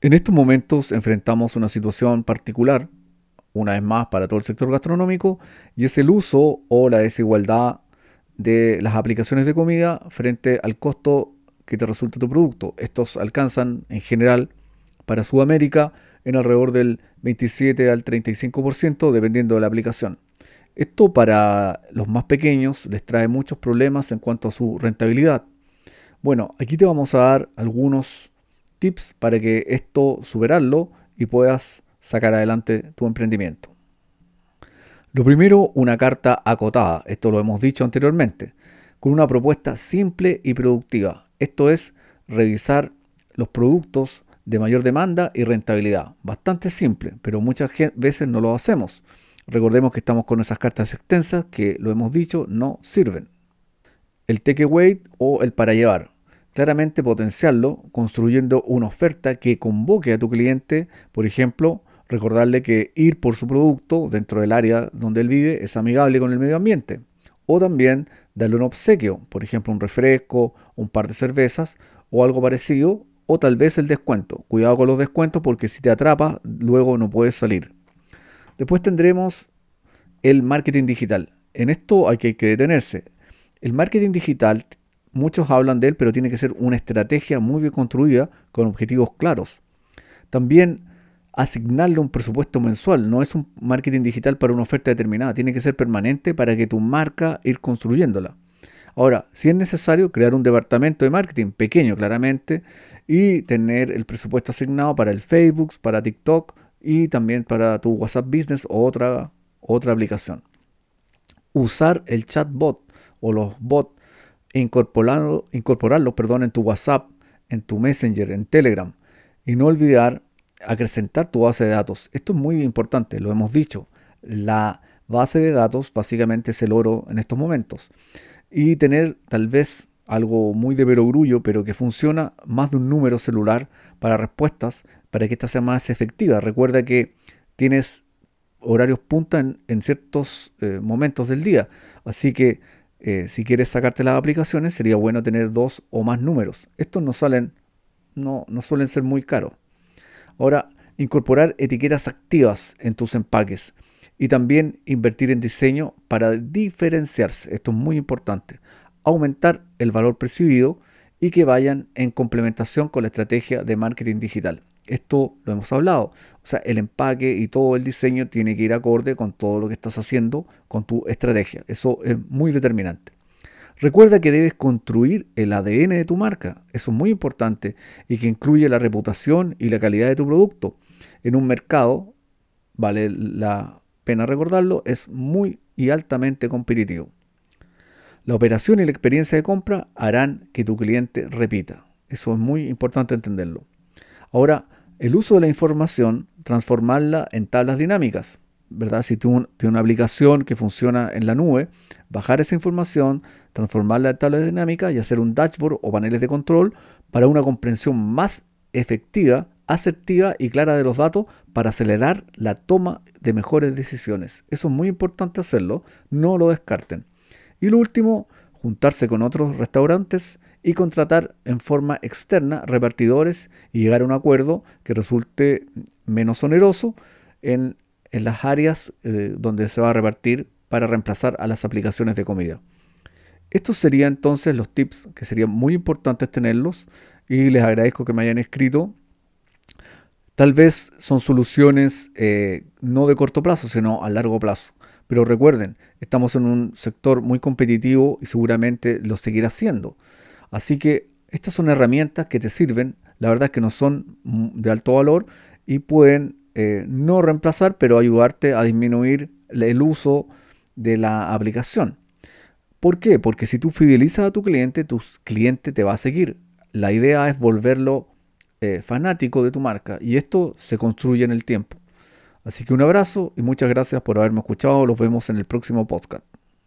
En estos momentos enfrentamos una situación particular, una vez más para todo el sector gastronómico, y es el uso o la desigualdad de las aplicaciones de comida frente al costo que te resulta tu producto. Estos alcanzan en general para Sudamérica en alrededor del 27 al 35% dependiendo de la aplicación. Esto para los más pequeños les trae muchos problemas en cuanto a su rentabilidad. Bueno, aquí te vamos a dar algunos tips para que esto superarlo y puedas sacar adelante tu emprendimiento. Lo primero, una carta acotada, esto lo hemos dicho anteriormente, con una propuesta simple y productiva. Esto es revisar los productos de mayor demanda y rentabilidad. Bastante simple, pero muchas veces no lo hacemos. Recordemos que estamos con esas cartas extensas que, lo hemos dicho, no sirven. El takeaway o el para llevar. Claramente potenciarlo construyendo una oferta que convoque a tu cliente, por ejemplo, recordarle que ir por su producto dentro del área donde él vive es amigable con el medio ambiente. O también darle un obsequio, por ejemplo un refresco, un par de cervezas o algo parecido, o tal vez el descuento. Cuidado con los descuentos porque si te atrapa, luego no puedes salir. Después tendremos el marketing digital. En esto hay que detenerse. El marketing digital, muchos hablan de él, pero tiene que ser una estrategia muy bien construida con objetivos claros. También asignarle un presupuesto mensual. No es un marketing digital para una oferta determinada. Tiene que ser permanente para que tu marca ir construyéndola. Ahora, si es necesario crear un departamento de marketing pequeño claramente y tener el presupuesto asignado para el Facebook, para TikTok y también para tu WhatsApp Business o otra, otra aplicación. Usar el chatbot o los bots incorporarlos incorporarlo, perdón, en tu WhatsApp, en tu Messenger, en Telegram. Y no olvidar acrecentar tu base de datos. Esto es muy importante, lo hemos dicho. La base de datos básicamente es el oro en estos momentos. Y tener tal vez algo muy de perogrullo, pero que funciona más de un número celular para respuestas, para que esta sea más efectiva. Recuerda que tienes horarios punta en, ciertos eh, momentos del día. Así que eh, si quieres sacarte las aplicaciones, sería bueno tener dos o más números. Estos no salen, no, no suelen ser muy caros. Ahora, incorporar etiquetas activas en tus empaques y también invertir en diseño para diferenciarse. Esto es muy importante. Aumentar el valor percibido y que vayan en complementación con la estrategia de marketing digital. Esto lo hemos hablado. O sea, el empaque y todo el diseño tiene que ir acorde con todo lo que estás haciendo con tu estrategia. Eso es muy determinante. Recuerda que debes construir el ADN de tu marca, eso es muy importante, y que incluye la reputación y la calidad de tu producto. En un mercado, vale la pena recordarlo, es muy y altamente competitivo. La operación y la experiencia de compra harán que tu cliente repita. Eso es muy importante entenderlo. Ahora, el uso de la información, transformarla en tablas dinámicas. ¿verdad? Si tienes una aplicación que funciona en la nube, bajar esa información, transformarla en tabla dinámica y hacer un dashboard o paneles de control para una comprensión más efectiva, asertiva y clara de los datos para acelerar la toma de mejores decisiones. Eso es muy importante hacerlo, no lo descarten. Y lo último, juntarse con otros restaurantes y contratar en forma externa repartidores y llegar a un acuerdo que resulte menos oneroso en las áreas eh, donde se va a repartir para reemplazar a las aplicaciones de comida. Estos serían entonces los tips que serían muy importantes tenerlos y les agradezco que me hayan escrito. Tal vez son soluciones eh, no de corto plazo, sino a largo plazo. Pero recuerden, estamos en un sector muy competitivo y seguramente lo seguirá siendo. Así que estas son herramientas que te sirven. La verdad es que no son de alto valor y pueden eh, no reemplazar, pero ayudarte a disminuir el uso de la aplicación. ¿Por qué? Porque si tú fidelizas a tu cliente, tu cliente te va a seguir. La idea es volverlo eh, fanático de tu marca y esto se construye en el tiempo. Así que un abrazo y muchas gracias por haberme escuchado. Los vemos en el próximo podcast.